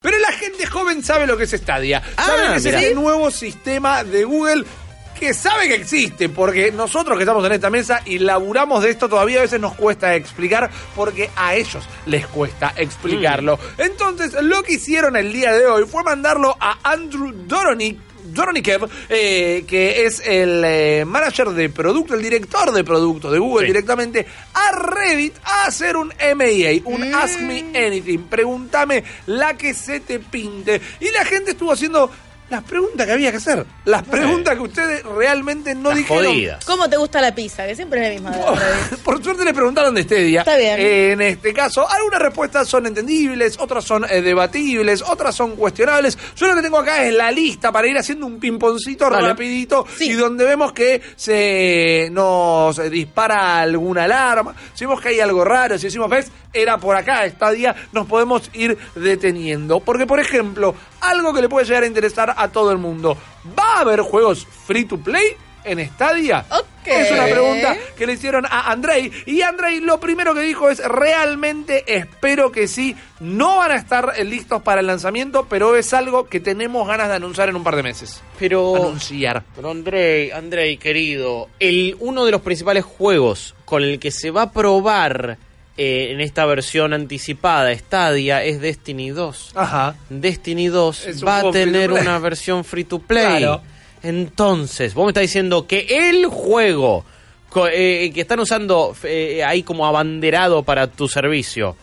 Pero la gente joven sabe lo que es Stadia. sabe Ah, que es mirá. este nuevo sistema de Google que sabe que existe, porque nosotros que estamos en esta mesa y laburamos de esto todavía a veces nos cuesta explicar, porque a ellos les cuesta explicarlo. Mm. Entonces, lo que hicieron el día de hoy fue mandarlo a Andrew Doronick. Doronichev, eh, que es el eh, manager de producto, el director de producto de Google Sí. directamente, a Reddit a hacer un MAA, un Ask Me Anything. Pregúntame la que se te pinte. Y la gente estuvo haciendo las preguntas que había que hacer. Las preguntas que ustedes realmente no Las dijeron. jodidas. ¿Cómo te gusta la pizza? Que siempre es la misma. de la Reddit. Por suerte le preguntaron de este día. Está bien. En este caso, algunas respuestas son entendibles, otras son eh, debatibles, otras son cuestionables. Yo lo que tengo acá es la lista para ir haciendo un pimponcito Dale. rapidito Sí. y donde vemos que se nos eh, dispara alguna alarma, si vemos que hay algo raro, si decimos, ves, era por acá, esta día nos podemos ir deteniendo. Porque, por ejemplo, algo que le puede llegar a interesar a todo el mundo, ¿va a haber juegos free to play en Stadia? Ok. Es una pregunta que le hicieron a Andrei. Y Andrei lo primero que dijo es, realmente espero que sí. No van a estar eh, listos para el lanzamiento, pero es algo que tenemos ganas de anunciar en un par de meses. Pero, Anunciar. pero Andrei, Andrei, querido, el, uno de los principales juegos con el que se va a probar eh, en esta versión anticipada Stadia es Destiny 2. Ajá. Destiny 2 Es un va a tener una versión free to play. Claro. Entonces, vos me estás diciendo que el juego co- eh, que están usando eh, ahí como abanderado para tu servicio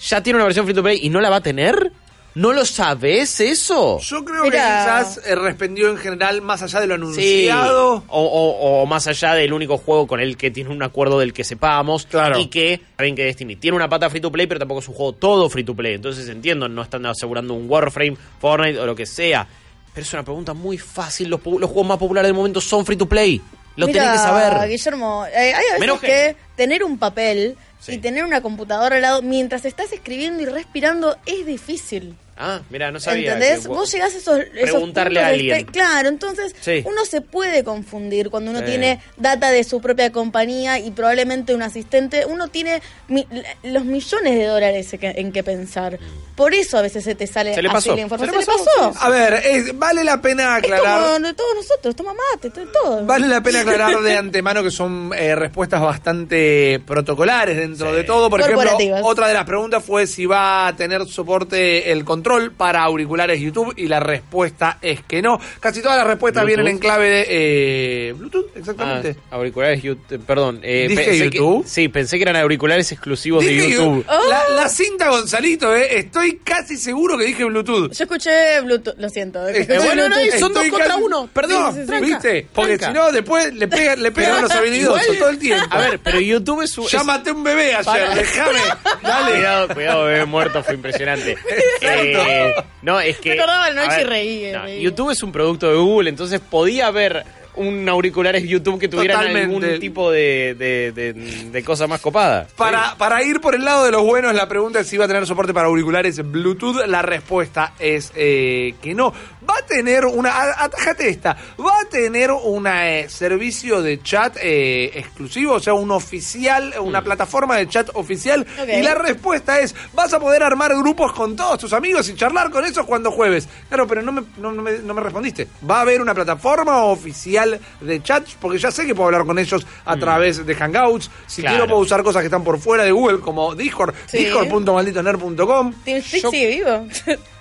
ya tiene una versión free to play y no la va a tener. ¿No lo sabes eso? Yo creo que quizás eh, respondió en general más allá de lo Sí, anunciado. o, o- o más allá del único juego con el que tiene un acuerdo del que sepamos. Claro. Y que, saben que Destiny tiene una pata free to play, pero tampoco es un juego todo free to play. Entonces entiendo, no están asegurando un Warframe, Fortnite o lo que sea. Pero es una pregunta muy fácil. Los, pu- los juegos más populares del momento son free to play. Lo Mira, tenés que saber. Guillermo, eh, hay a veces que- tener un papel Sí. y tener una computadora al lado mientras estás escribiendo y respirando es difícil. Ah, mira, no sabía. ¿Entendés? que- Vos llegás a esos, esos Preguntarle puntos a alguien. este- Claro, entonces Sí. uno se puede confundir cuando uno Sí. tiene data de su propia compañía y probablemente un asistente. Uno tiene mi- los millones de dólares en que pensar. Por eso a veces se te sale Se le así pasó. la información. Se le ¿Se le pasó? A ver, es- vale la pena Es aclarar. como de todos nosotros, toma mate, to- todo. Vale la pena aclarar de antemano que son eh, respuestas bastante protocolares dentro de todo. Por ejemplo, otra de las preguntas fue si va a tener soporte el control para auriculares YouTube y la respuesta es que no. Casi todas las respuestas Bluetooth. vienen en clave de eh, Bluetooth, exactamente. Ah, auriculares YouTube, perdón. eh, ¿Dije pensé que- YouTube? sí, pensé que eran auriculares exclusivos de YouTube. que- La, la cinta Gonzalito, eh, estoy casi seguro que dije Bluetooth. Yo escuché Bluetooth, lo siento. Eh, escuché bueno, no, son dos Estoy contra casi- uno, perdón, No, sí, sí, sí. ¿Viste? Porque si no, después le pegan, le pegan los habilidosos todo el tiempo. A ver, pero YouTube es es- maté un bebé ayer, Para. déjame. Dale. Cuidado, cuidado, bebé muerto, fue impresionante. Eh, no, es que. Me acordaba el a noche y reí, no, reí. YouTube es un producto de Google, entonces podía haber un auriculares YouTube que tuvieran Totalmente. algún tipo de, de, de, de cosa más copada. Para, para ir por el lado de los buenos, la pregunta es si va a tener soporte para auriculares Bluetooth. La respuesta es eh, que no. Va a tener una. Atajate esta. Va a tener un servicio de chat eh, exclusivo, o sea, un oficial, una plataforma de chat oficial. Y la respuesta es: vas a poder armar grupos con todos tus amigos y charlar con esos cuando jueves. Claro, pero no me, no, no me, no me respondiste. ¿Va a haber una plataforma oficial de chat? Porque ya sé que puedo hablar con ellos a través de Hangouts. Si Claro. quiero, puedo usar cosas que están por fuera de Google, como Discord, Sí. discord.malditoner.com. Yo- sigue vivo.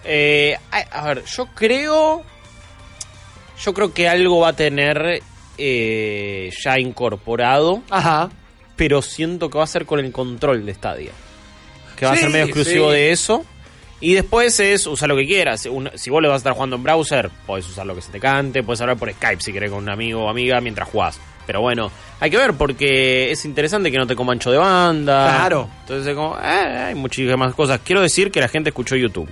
Eh, a, ver, yo creo. Yo creo que algo va a tener eh, ya incorporado, Ajá. pero siento que va a ser con el control de Stadia. Que va Sí, a ser medio exclusivo sí. de eso. Y después es usar lo que quieras. Un- si vos le vas a estar jugando en browser, podés usar lo que se te cante, podés hablar por Skype si querés con un amigo o amiga mientras jugás. Pero bueno, hay que ver porque es interesante que no te coma ancho de banda. Claro. Entonces es como, eh, hay muchísimas cosas. Quiero decir que la gente escuchó YouTube.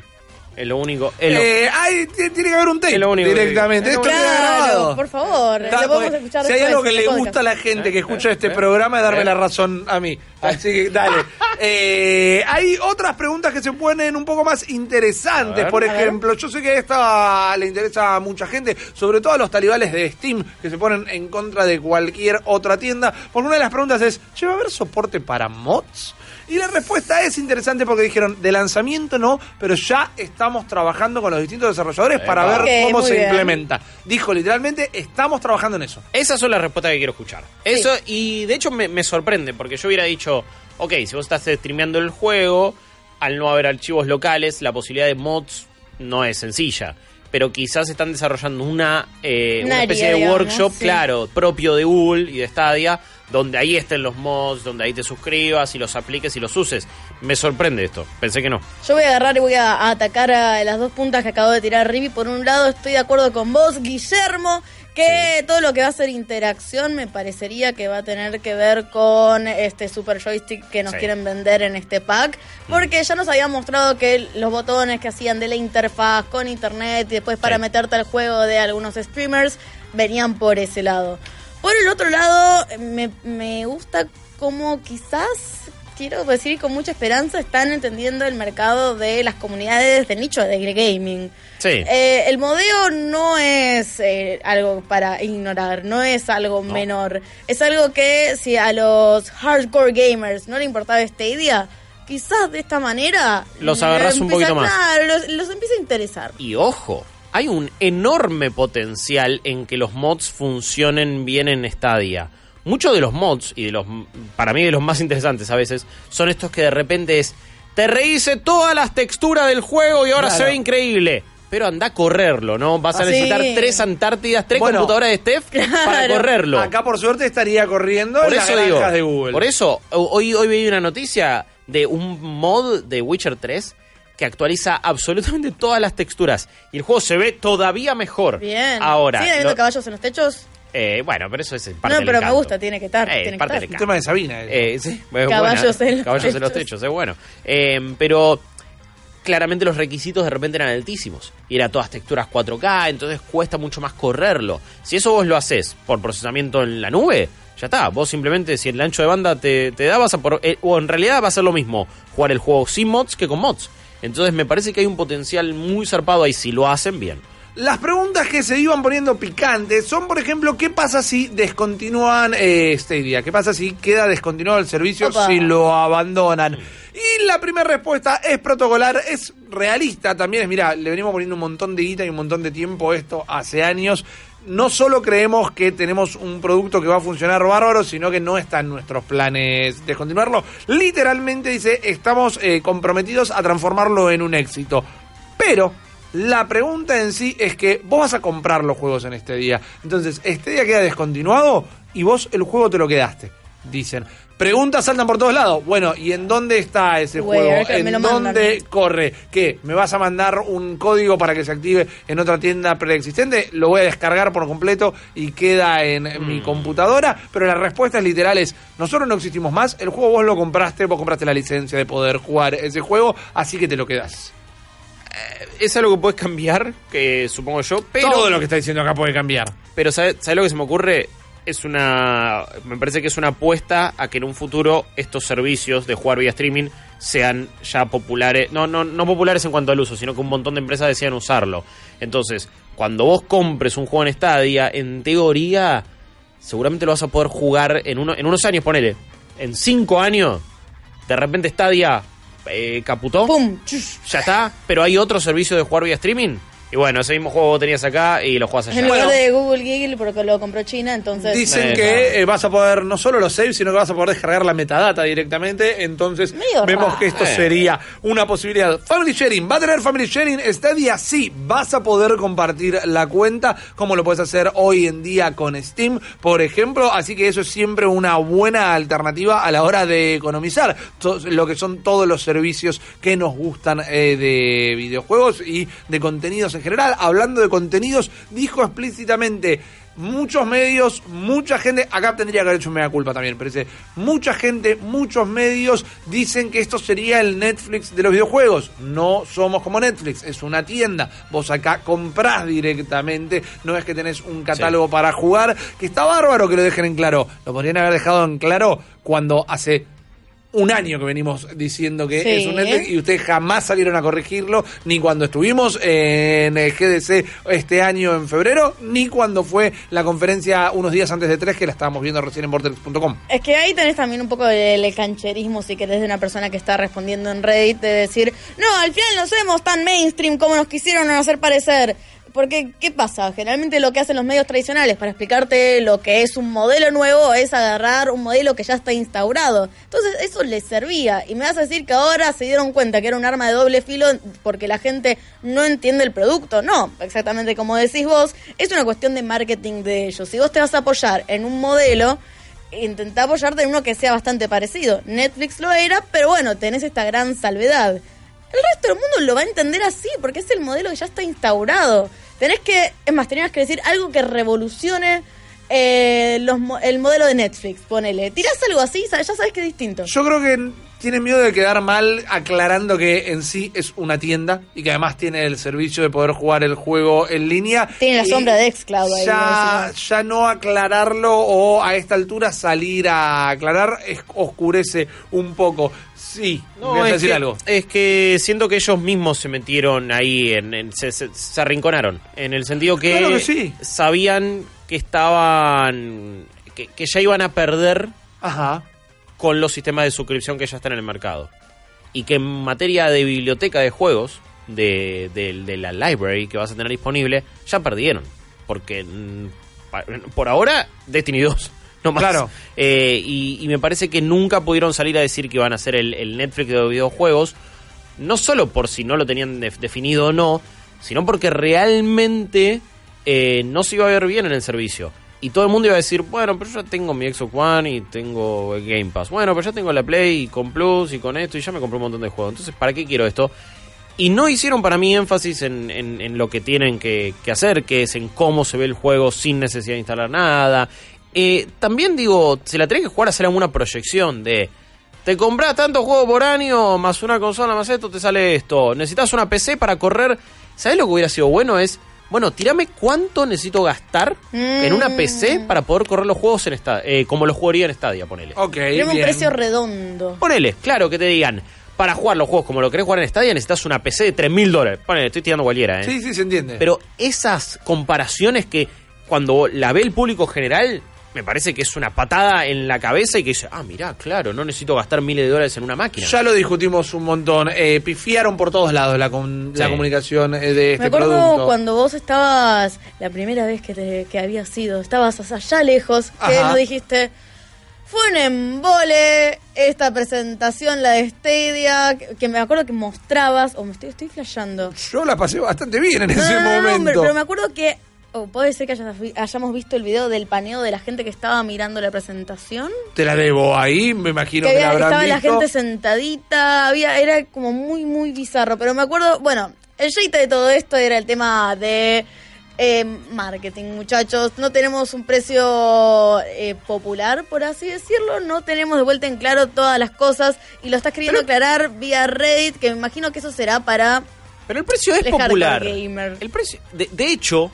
Es lo único. Es lo- Eh, tiene que haber un tape Es lo único que directamente. Esto queda Claro, grabado. por favor. Está, lo podemos porque escuchar si hay algo que le gusta a la gente que escucha este eh, programa es darme eh. la razón a mí. Así que dale. Eh, hay otras preguntas que se ponen un poco más interesantes. ver. Por ejemplo, yo sé que esta le interesa a mucha gente, sobre todo a los talibales de Steam que se ponen en contra de cualquier otra tienda. Porque una de las preguntas es, ¿che va a haber soporte para mods? Y la respuesta es interesante porque dijeron, de lanzamiento no, pero ya estamos trabajando con los distintos desarrolladores para ver cómo se bien. implementa. Dijo literalmente, estamos trabajando en eso. Esas son las respuestas que quiero escuchar. Eso, y de hecho me, me sorprende, porque yo hubiera dicho, ok, si vos estás streameando el juego, al no haber archivos locales, la posibilidad de mods no es sencilla. Pero quizás están desarrollando una, eh, Un una área, especie de digamos, workshop, sí. claro, propio de Google y de Stadia, donde ahí estén los mods, donde ahí te suscribas y los apliques y los uses. Me sorprende esto, pensé que no. Yo voy a agarrar y voy a, a atacar a las dos puntas que acabo de tirar Rivi. Por un lado, estoy de acuerdo con vos, Guillermo, que todo lo que va a ser interacción me parecería que va a tener que ver con este super joystick que nos Sí. quieren vender en este pack. Porque ya nos habían mostrado que los botones que hacían de la interfaz con internet y después para Sí. meterte al juego de algunos streamers venían por ese lado. Por el otro lado, me, me gusta como quizás, quiero decir con mucha esperanza, están entendiendo el mercado de las comunidades de nicho de gaming. Sí. Eh, el modelo no es eh, algo para ignorar, no es algo No. menor. Es algo que si a los hardcore gamers no le importaba Stadia, quizás de esta manera... Los agarrás un poquito más. Claro, los, los empieza a interesar. Y ojo, hay un enorme potencial en que los mods funcionen bien en Stadia. Muchos de los mods, y de los para mí de los más interesantes a veces, son estos que de repente es, te rehice todas las texturas del juego y ahora Claro. se ve increíble. Pero anda a correrlo, ¿no? Vas a Ah, sí. necesitar tres Antártidas, tres Bueno, computadoras de Steph para correrlo. Acá por suerte estaría corriendo por en las eso digo, de Google. por eso, hoy, hoy veí una noticia de un mod de Witcher 3 que actualiza absolutamente todas las texturas. Y el juego se ve todavía mejor. Bien. Ahora. ¿Siguen habiendo lo- caballos en los techos? Eh, bueno, pero eso es parte No, del pero me encanto. gusta, tiene que estar, Eh, tiene que parte estar. del Un encanto. tema de Sabina. eh. Eh, sí, Caballos buena. en los Caballos en los techos. techos, es bueno. Eh, pero claramente los requisitos de repente eran altísimos. Y era todas texturas 4K, entonces cuesta mucho más correrlo. Si eso vos lo haces por procesamiento en la nube, ya está. Vos simplemente, si el ancho de banda te, te da, vas a por, eh, o en realidad va a ser lo mismo jugar el juego sin mods que con mods. Entonces me parece que hay un potencial muy zarpado ahí si lo hacen bien. Las preguntas que se iban poniendo picantes son, por ejemplo, ¿qué pasa si descontinúan eh, Stadia? ¿Qué pasa si queda descontinuado el servicio Opa. si lo abandonan? Y la primera respuesta es protocolar, es realista también. Es, mira, le venimos poniendo un montón de guita y un montón de tiempo esto hace años. No solo creemos que tenemos un producto que va a funcionar bárbaro, sino que no está en nuestros planes descontinuarlo. Literalmente dice, estamos eh, comprometidos a transformarlo en un éxito. Pero la pregunta en sí es que vos vas a comprar los juegos en este día. Entonces, este día queda descontinuado y vos el juego te lo quedaste. Dicen. Preguntas saltan por todos lados. Bueno, ¿y en dónde está ese juego? ¿En mandan. dónde corre? ¿Qué? ¿Me vas a mandar un código para que se active en otra tienda preexistente? Lo voy a descargar por completo y queda en Mm. mi computadora. Pero la respuesta es literal es, nosotros no existimos más. El juego vos lo compraste, vos compraste la licencia de poder jugar ese juego, así que te lo quedás. Es algo que puedes cambiar, que supongo yo, pero... Todo lo que está diciendo acá puede cambiar. Pero ¿sabes lo que se me ocurre? Es una. Me parece que es una apuesta a que en un futuro estos servicios de jugar vía streaming sean ya populares. No, no, no populares en cuanto al uso, sino que un montón de empresas decían usarlo. Entonces, cuando vos compres un juego en Stadia, en teoría, seguramente lo vas a poder jugar en, uno, en unos años, ponele. En cinco años, de repente Stadia eh, caputó. ¡Pum! Ya está, pero hay otro servicio de jugar vía streaming. Y bueno, ese mismo juego vos tenías acá y lo jugás allá. En lugar Bueno. de Google Giggle, porque lo compró China, entonces... Dicen Eh, que eh, vas a poder no solo los saves, sino que vas a poder descargar la metadata directamente. Entonces Medio vemos raro. que esto Eh. sería una posibilidad. Family Sharing, ¿va a tener Family Sharing? Stadia sí, vas a poder compartir la cuenta como lo puedes hacer hoy en día con Steam, por ejemplo. Así que eso es siempre una buena alternativa a la hora de economizar. Lo que son todos los servicios que nos gustan eh, de videojuegos y de contenidos en general. Hablando de contenidos, dijo explícitamente muchos medios, mucha gente, acá tendría que haber hecho mega culpa también, pero dice, mucha gente, muchos medios dicen que esto sería el Netflix de los videojuegos. No somos como Netflix, es una tienda. Vos acá comprás directamente, no es que tenés un catálogo para jugar, que está bárbaro que lo dejen en claro. Lo podrían haber dejado en claro cuando hace un año que venimos diciendo que Sí. es un Netflix y ustedes jamás salieron a corregirlo, ni cuando estuvimos en el GDC este año en febrero, ni cuando fue la conferencia unos días antes de tres que la estábamos viendo recién en Vortex.com. Es que ahí tenés también un poco del cancherismo, si querés, de una persona que está respondiendo en Reddit, de decir, no, al final no somos tan mainstream como nos quisieron hacer parecer. Porque, ¿qué pasa? Generalmente lo que hacen los medios tradicionales para explicarte lo que es un modelo nuevo es agarrar un modelo que ya está instaurado. Entonces, eso les servía. Y me vas a decir que ahora se dieron cuenta que era un arma de doble filo porque la gente no entiende el producto. No, exactamente como decís vos, es una cuestión de marketing de ellos. Si vos te vas a apoyar en un modelo, intentá apoyarte en uno que sea bastante parecido. Netflix lo era, pero bueno, tenés esta gran salvedad. El resto del mundo lo va a entender así, porque es el modelo que ya está instaurado. Tenés que, es más, tenías que decir algo que revolucione eh, los el modelo de Netflix, ponele. Tirás algo así, ya sabes que es distinto. Yo creo que tiene miedo de quedar mal aclarando que en sí es una tienda y que además tiene el servicio de poder jugar el juego en línea. Tiene la sombra de Xcloud ahí, Ya, no aclararlo o a esta altura salir a aclarar es- oscurece un poco. Sí, No, voy a decir que, algo. es que siento que ellos mismos se metieron ahí, en, en- se, se- se arrinconaron. En el sentido que, Claro que sí. sabían que estaban. Que, que ya iban a perder Ajá. Con los sistemas de suscripción que ya están en el mercado. Y que en materia de biblioteca de juegos, de, de- de la library que vas a tener disponible, ya perdieron. Porque mm, por ahora, Destiny 2. No más. Claro. Eh, y, y me parece que nunca pudieron salir a decir que iban a ser el, el Netflix de videojuegos. No solo por si no lo tenían def- definido o no, sino porque realmente eh, no se iba a ver bien en el servicio. Y todo el mundo iba a decir, bueno, pero yo ya tengo mi Xbox One y tengo el Game Pass. Bueno, pero ya tengo la Play y con Plus y con esto y ya me compré un montón de juegos. Entonces, ¿para qué quiero esto? Y no hicieron para mí énfasis en, lo que tienen que, hacer, que es en cómo se ve el juego sin necesidad de instalar nada. Eh, también digo, si la tenés que jugar, hacer alguna proyección de... Te compras tantos juegos por año, más una consola, más esto, te sale esto. Necesitas una PC para correr. ¿Sabes lo que hubiera sido bueno? Es, bueno, tirame cuánto necesito gastar en una PC para poder correr los juegos en esta, eh, como los jugaría en Stadia, ponele. Ok, Tenemos un precio redondo. Ponele, claro, que te digan, para jugar los juegos como lo querés jugar en Stadia necesitas una PC de 3 mil dólares. Ponele, estoy tirando cualquiera, ¿eh? Sí, sí, se entiende. Pero esas comparaciones que cuando la ve el público general, me parece que es una patada en la cabeza y que dice, ah, mirá, claro, no necesito gastar miles de dólares en una máquina. Ya lo discutimos un montón. Eh, pifiaron por todos lados la, com- la comunicación eh, de este Me acuerdo producto. cuando vos estabas, la primera vez que, te, que habías ido, estabas allá lejos, que Ajá. nos dijiste, fue un embole esta presentación, la de Stadia, que, que me acuerdo que mostrabas, o me estoy, estoy flasheando. Yo la pasé bastante bien en No, ese no, no, no, momento. pero, pero me acuerdo que, o puede ser que hayas hayamos visto el video del paneo de la gente que estaba mirando la presentación. Te la debo ahí, me imagino que que, la había- habrán estaba la gente sentadita, había, era como muy, muy bizarro. Pero me acuerdo, bueno, el jeite de todo esto era el tema de eh, marketing, muchachos. No tenemos un precio eh, popular, por así decirlo. No tenemos de vuelta en claro todas las cosas. Y lo estás queriendo aclarar vía Reddit, que me imagino que eso será para... Pero el precio es popular. gamer. El precio, de, de hecho,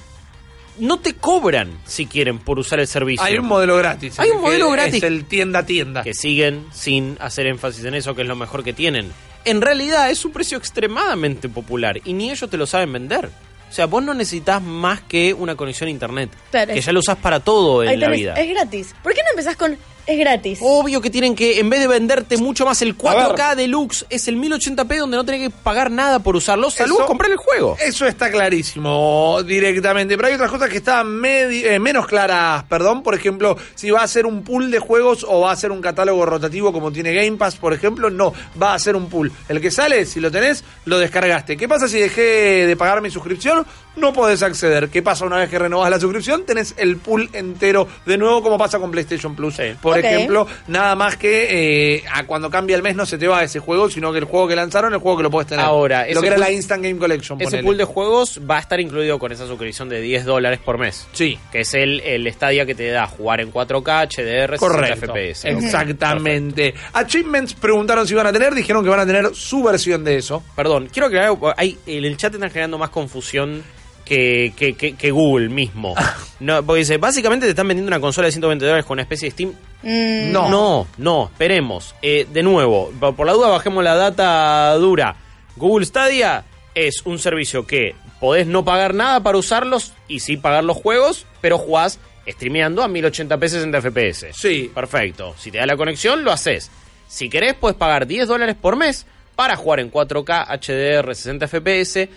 no te cobran si quieren por usar el servicio. Hay un modelo gratis. Hay un modelo que gratis. Es el tienda a tienda. que siguen sin hacer énfasis en eso, que es lo mejor que tienen. En realidad es un precio extremadamente popular y ni ellos te lo saben vender. O sea, vos no necesitas más que una conexión a internet, Claro, que es- ya lo usás para todo en la vida. Es gratis. ¿Por qué no empezás con es gratis? Obvio que tienen que, en vez de venderte mucho más el A ver. 4K Deluxe, es el 1080p donde no tenés que pagar nada por usarlo. Saludos, Eso- comprar el juego. Eso está clarísimo directamente, pero hay otras cosas que están eh, menos claras, perdón, por ejemplo, si va a ser un pool de juegos o va a ser un catálogo rotativo como tiene Game Pass, por ejemplo, no, va a ser un pool. El que sale, si lo tenés, lo descargaste. ¿Qué pasa si dejé de pagar mi suscripción? No podés acceder. ¿Qué pasa una vez que renovás la suscripción? Tenés el pool entero de nuevo como pasa con PlayStation Plus, Sí. por por ejemplo, nada más que eh, a cuando cambia el mes no se te va ese juego, sino que el juego que lanzaron, el juego que lo puedes tener. Ahora, lo que era la Instant Game Collection. Ese ponele. pool de juegos va a estar incluido con esa suscripción de 10 dólares por mes. Sí. Que es el, el Stadia que te da jugar en 4K, HDR, 60 Correcto. FPS. Exactamente. Achievements preguntaron si iban a tener, dijeron que van a tener su versión de eso. Perdón, quiero aclarar, hay, en el chat están generando más confusión que, que, que- que Google mismo. No, porque dice, básicamente te están vendiendo una consola de 120 dólares con una especie de Steam. Mm, No. No, no, esperemos. Eh, de nuevo, por por la duda bajemos la data dura. Google Stadia es un servicio que podés no pagar nada para usarlos y sí pagar los juegos, pero jugás streameando a 1080p 60 FPS. Sí. Perfecto. Si te da la conexión, lo haces. Si querés, puedes pagar 10 dólares por mes para jugar en 4K, HDR, 60 FPS.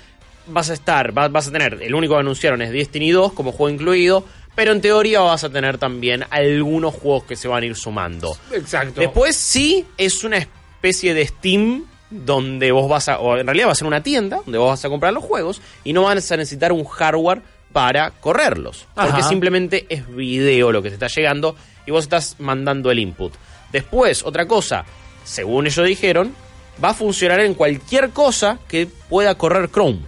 Vas a estar, va- vas a tener, el único que anunciaron es Destiny 2 como juego incluido, pero en teoría vas a tener también algunos juegos que se van a ir sumando. Exacto. Después sí es una especie de Steam donde vos vas a, o en realidad va a ser una tienda donde vos vas a comprar los juegos y no vas a necesitar un hardware para correrlos. Porque simplemente es video lo que te está llegando y vos estás mandando el input. Después, otra cosa, según ellos dijeron, va a funcionar en cualquier cosa que pueda correr Chrome.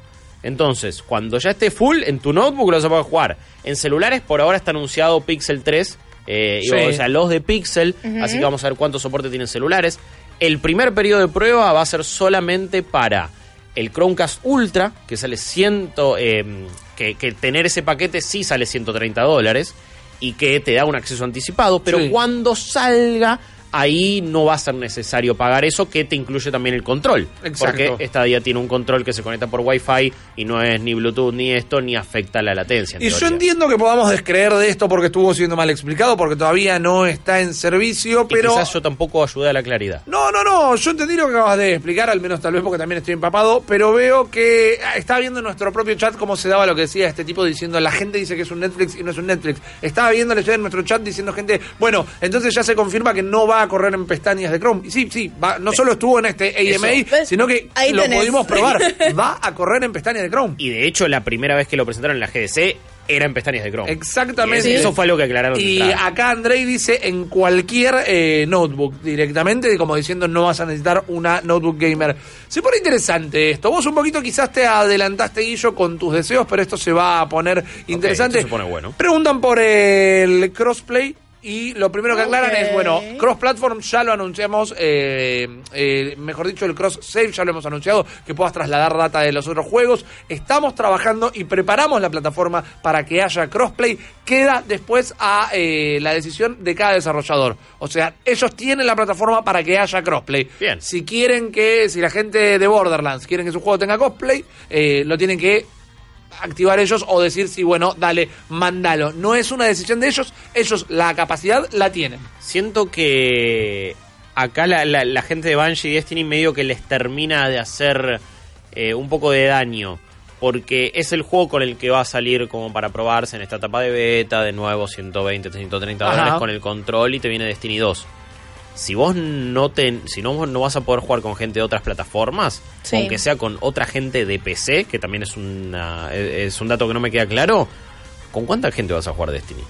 Entonces, cuando ya esté full en tu notebook lo vas a poder jugar. En celulares por ahora está anunciado Pixel 3, eh, Sí. o sea, los de Pixel, así que vamos a ver cuánto soporte tienen celulares. El primer periodo de prueba va a ser solamente para el Chromecast Ultra, que sale 100, eh, que, que tener ese paquete sí sale 130 dólares y que te da un acceso anticipado, pero Sí. cuando salga ahí no va a ser necesario pagar eso, que te incluye también el control. Exacto. Porque esta día tiene un control que se conecta por Wi-Fi y no es ni Bluetooth ni esto, ni afecta la latencia. en Y yo entiendo que podamos descreer de esto porque estuvo siendo mal explicado, porque todavía no está en servicio, Y pero... quizás yo tampoco ayudé a la claridad. No, no, no, yo entendí lo que acabas de explicar, al menos tal vez porque también estoy empapado, pero veo que ah, estaba viendo en nuestro propio chat cómo se daba lo que decía este tipo diciendo la gente dice que es un Netflix y no es un Netflix. Estaba viendo en nuestro chat diciendo gente, bueno, entonces ya se confirma que no va a correr en pestañas de Chrome. Y sí, sí, va, no solo estuvo en este AMA, ¿Ves? sino que Ahí lo tenés. pudimos probar. Va a correr en pestañas de Chrome. Y de hecho, la primera vez que lo presentaron en la GDC era en pestañas de Chrome. Exactamente. Y eso fue lo que aclararon. de Y entrada. acá Andrei dice en cualquier eh, notebook directamente, como diciendo no vas a necesitar una notebook gamer. Se pone interesante esto. Vos un poquito quizás te adelantaste, Guillo, con tus deseos, pero esto se va a poner interesante. esto se pone bueno. Preguntan por el crossplay. Y lo primero que aclaran es, bueno, cross-platform ya lo anunciamos, eh, eh, mejor dicho, el cross-save ya lo hemos anunciado, que puedas trasladar data de los otros juegos. Estamos trabajando y preparamos la plataforma para que haya crossplay. Queda después a eh, la decisión de cada desarrollador. O sea, ellos tienen la plataforma para que haya crossplay. Bien. Si quieren que, si la gente de Borderlands quieren que su juego tenga crossplay, eh, lo tienen que activar ellos o decir si bueno, dale, mándalo. No es una decisión de ellos, ellos la capacidad la tienen. Siento que acá la, la- la gente de y Destiny medio que les termina de hacer eh, un poco de daño. Porque es el juego con el que va a salir como para probarse en esta etapa de beta, de nuevo 120, 130 Ajá. dólares con el control y te viene Destiny 2. Si vos no te, si no, no vas a poder jugar con gente de otras plataformas, Sí. aunque sea con otra gente de PC, que también es, una, es un dato que no me queda claro, ¿con cuánta gente vas a jugar Destiny?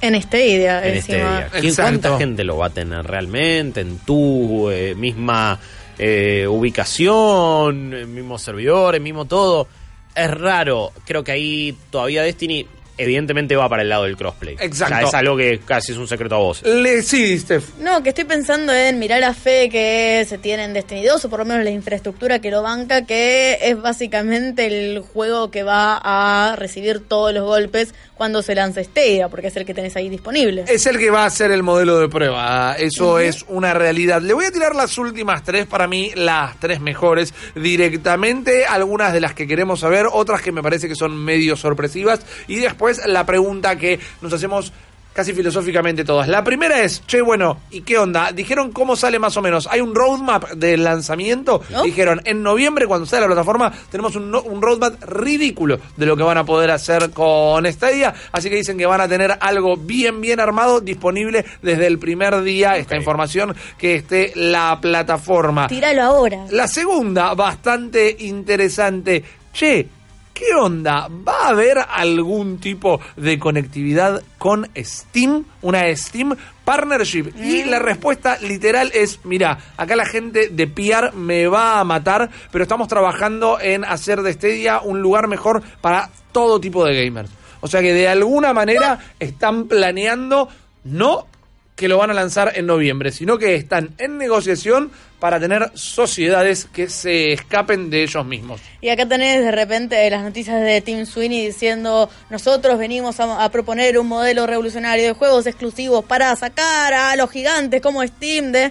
En Stadia, en este día. ¿Quién-. ¿Cuánta gente lo va a tener realmente en tu eh, misma eh, ubicación, eh, mismo servidor, mismo todo? Es raro. Creo que ahí todavía Destiny evidentemente va para el lado del crossplay. Exacto. O sea, es algo que casi es un secreto a voces. Le, sí, Steph. No, que estoy pensando en mirar la fe que se tiene en Destiny 2, o por lo menos la infraestructura que lo banca, que es básicamente el juego que va a recibir todos los golpes cuando se lance Stadia, porque es el que tenés ahí disponible. Es el que va a ser el modelo de prueba. Eso es una realidad. Le voy a tirar las últimas tres, para mí, las tres mejores directamente. Algunas de las que queremos saber, otras que me parece que son medio sorpresivas. Y después la pregunta que nos hacemos casi filosóficamente todas. La primera es, che, bueno, ¿y qué onda? Dijeron cómo sale más o menos. Hay un roadmap del lanzamiento. ¿No? Dijeron, en noviembre, cuando sale la plataforma, tenemos un, un roadmap ridículo de lo que van a poder hacer con Stadia. Así que dicen que van a tener algo bien, bien armado, disponible desde el primer día, esta información, que esté la plataforma. Tíralo ahora. La segunda, bastante interesante. Che, ¿Qué onda? ¿Va a haber algún tipo de conectividad con Steam? Una Steam Partnership. Y la respuesta literal es, mira, acá la gente de PR me va a matar, pero estamos trabajando en hacer de Stadia un lugar mejor para todo tipo de gamers. O sea que de alguna manera están planeando no que lo van a lanzar en noviembre, sino que están en negociación para tener sociedades que se escapen de ellos mismos. Y acá tenés de repente las noticias de Tim Sweeney diciendo nosotros venimos a, a proponer un modelo revolucionario de juegos exclusivos para sacar a los gigantes como Steam de...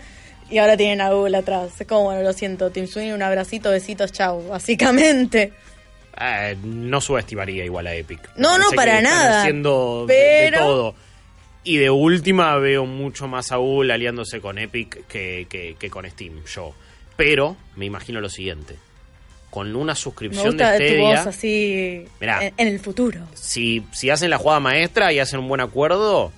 Y ahora tienen a Google atrás. Es como, bueno, lo siento, Tim Sweeney, un abracito, besitos, chau, básicamente. Eh, no subestimaría igual a Epic. No, no, para nada. haciendo de- Pero- de todo. Y de última veo mucho más a Google aliándose con Epic que, que- que con Steam, yo. Pero me imagino lo siguiente. Con una Me suscripción gusta de tu Stadia, voz así Mirá. en, en el futuro. si, si hacen la jugada maestra y hacen un buen acuerdo,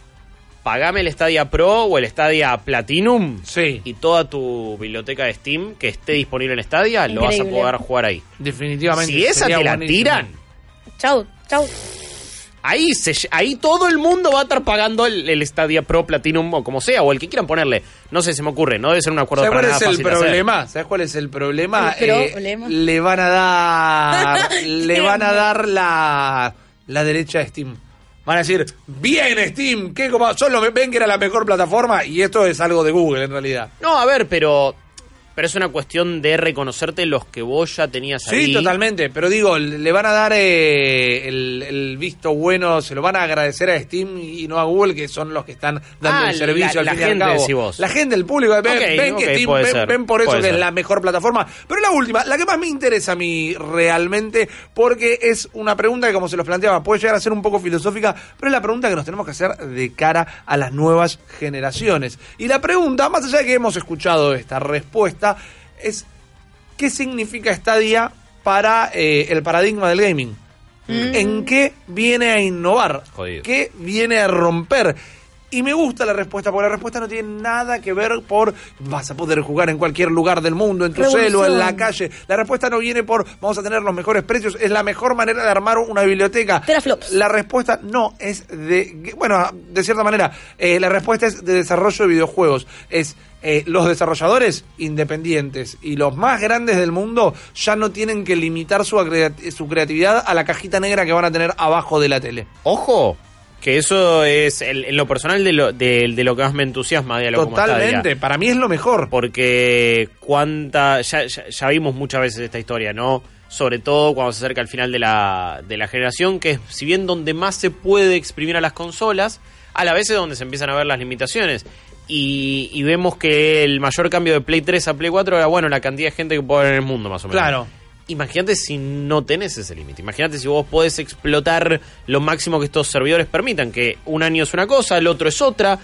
pagame el Stadia Pro o el Stadia Platinum Sí. y toda tu biblioteca de Steam que esté disponible en Stadia, lo vas a Increíble. poder jugar ahí. Definitivamente. Si esa te la buenísimo. tiran, Chau, chau. Ahí, se, ahí todo el mundo va a estar pagando el, el Stadia Pro Platinum o como sea, o el que quieran ponerle. No sé, se me ocurre, no debe ser un acuerdo ¿Sabes para cuál es el de problema? ¿Sabes cuál es el problema? El Eh, problema. le van a dar, le van a dar la, la derecha a Steam. Van a decir, bien Steam, ¿qué como solo ven que era la mejor plataforma y esto es algo de Google en realidad. No, a ver, pero pero es una cuestión de reconocerte los que vos ya tenías ahí. Sí, totalmente, pero digo, le van a dar eh, el, el visto bueno, se lo van a agradecer a Steam y no a Google, que son los que están dando Ah, el servicio la- al la fin y al gente, cabo. decís vos. La gente, el público, ven, Ok, ven que Steam, ven, ser, ven por eso que es la mejor plataforma. Pero la última, la que más me interesa a mí realmente, porque es una pregunta que como se los planteaba, puede llegar a ser un poco filosófica, pero es la pregunta que nos tenemos que hacer de cara a las nuevas generaciones. Y la pregunta, más allá de que hemos escuchado esta respuesta, es ¿qué significa Stadia para eh, el paradigma del gaming? ¿En qué viene a innovar? Jodido. ¿Qué viene a romper? Y me gusta la respuesta, porque la respuesta no tiene nada que ver por vas a poder jugar en cualquier lugar del mundo, en tu celo, en la calle. La respuesta no viene por vamos a tener los mejores precios, es la mejor manera de armar una biblioteca. Teraflops. La respuesta no es de, bueno, de cierta manera, eh, la respuesta es de desarrollo de videojuegos. Es eh, los desarrolladores independientes y los más grandes del mundo ya no tienen que limitar su, su creatividad a la cajita negra que van a tener abajo de la tele. Ojo, que eso es el- en lo personal de lo, de, de lo que más me entusiasma de como Totalmente, para mí es lo mejor. Porque cuánta. Ya, ya, ya vimos muchas veces esta historia, ¿no? Sobre todo cuando se acerca el final de la, de la generación, que es, si bien donde más se puede exprimir a las consolas, a la vez es donde se empiezan a ver las limitaciones. Y, y vemos que el mayor cambio de Play 3 a Play 4 era, bueno, la cantidad de gente que puede haber en el mundo, más o menos. Claro. Imagínate si no tenés ese límite. Imagínate si vos podés explotar lo máximo que estos servidores permitan, que un año es una cosa, el otro es otra.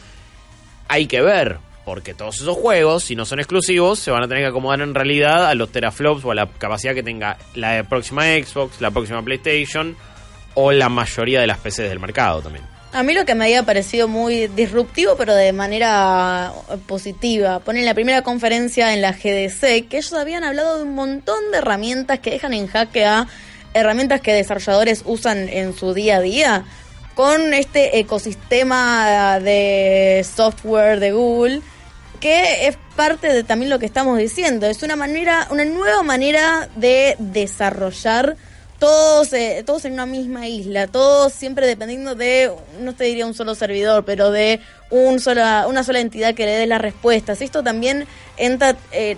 Hay que ver, porque todos esos juegos, si no son exclusivos, se van a tener que acomodar en realidad a los teraflops o a la capacidad que tenga la próxima Xbox, la próxima PlayStation o la mayoría de las PCs del mercado también. A mí lo que me había parecido muy disruptivo, pero de manera eh, positiva, ponen la primera conferencia en la GDC, que ellos habían hablado de un montón de herramientas que dejan en jaque a herramientas que desarrolladores usan en su día a día, con este ecosistema de software de Google, que es parte de también lo que estamos diciendo. Es una manera, una nueva manera de desarrollar todos, eh, todos en una misma isla, todos siempre dependiendo de, no te diría un solo servidor, pero de un sola, una sola entidad que le dé las respuestas. Esto también entra, eh,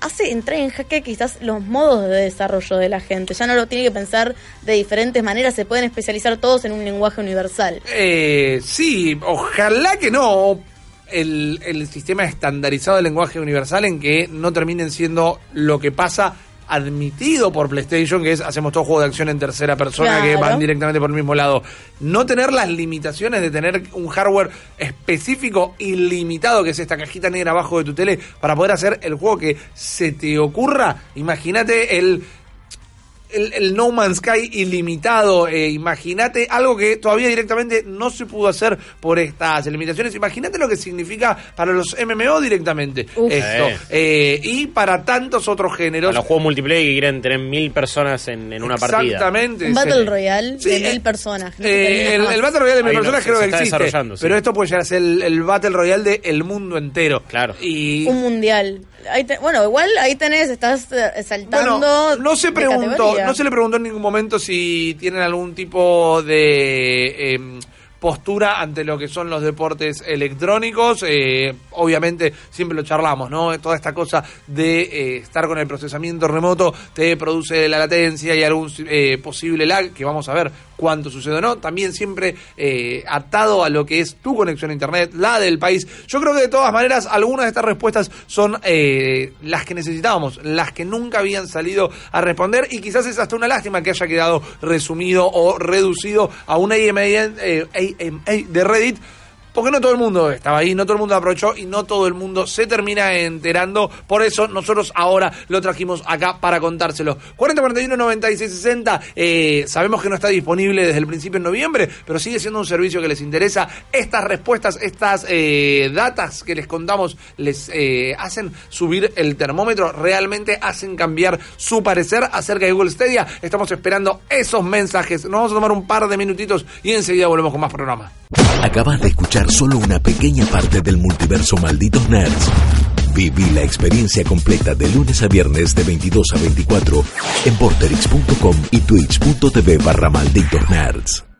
hace entrar en jaque quizás los modos de desarrollo de la gente. Ya no lo tiene que pensar de diferentes maneras, se pueden especializar todos en un lenguaje universal. Eh, sí, ojalá que no. El, el sistema estandarizado de lenguaje universal en que no terminen siendo lo que pasa admitido por PlayStation, que es hacemos todo juego de acción en tercera persona que van directamente por el mismo lado. No tener las limitaciones de tener un hardware específico ilimitado, que es esta cajita negra abajo de tu tele, para poder hacer el juego que se te ocurra. Imagínate el el, el No Man's Sky ilimitado. Eh, Imagínate algo que todavía directamente no se pudo hacer por estas limitaciones. Imagínate lo que significa para los MMO directamente Uf. esto. Eh. Eh, y para tantos otros géneros. los juegos multiplayer que quieren tener mil personas en, en una partida. Exactamente. Un Battle Se- Royale Sí, de eh, mil personas. Eh, el, Battle Royale de mil Ahí personas creo se que está existe. desarrollando, sí. Pero esto puede llegar a ser el, el Battle Royale del el mundo entero. Claro. Y Un mundial. Ahí te- bueno, igual ahí tenés, estás eh, saltando. Bueno, no se preguntó, no se le preguntó en ningún momento si tienen algún tipo de em, postura ante lo que son los deportes electrónicos. Eh, obviamente, siempre lo charlamos, ¿no? Toda esta cosa de eh, estar con el procesamiento remoto te produce la latencia y algún eh, posible lag, que vamos a ver cuánto sucede o no. También siempre eh, atado a lo que es tu conexión a internet, la del país. Yo creo que de todas maneras, algunas de estas respuestas son eh, las que necesitábamos, las que nunca habían salido a responder y quizás es hasta una lástima que haya quedado resumido o reducido a una AMA, eh, de Reddit. Porque no todo el mundo estaba ahí, no todo el mundo aprovechó y no todo el mundo se termina enterando. Por eso nosotros ahora lo trajimos acá para contárselo. 40 41 96 60. Eh, sabemos que no está disponible desde el principio en noviembre, pero sigue siendo un servicio que les interesa. Estas respuestas, estas eh, datas que les contamos, les eh, hacen subir el termómetro, realmente hacen cambiar su parecer acerca de Google Stadia. Estamos esperando esos mensajes. Nos vamos a tomar un par de minutitos y enseguida volvemos con más programa. Acabas de escuchar solo una pequeña parte del multiverso Malditos Nerds. Viví la experiencia completa de lunes a viernes de 22 a 24 en porterix.com y twitch.tv barra Malditos Nerds.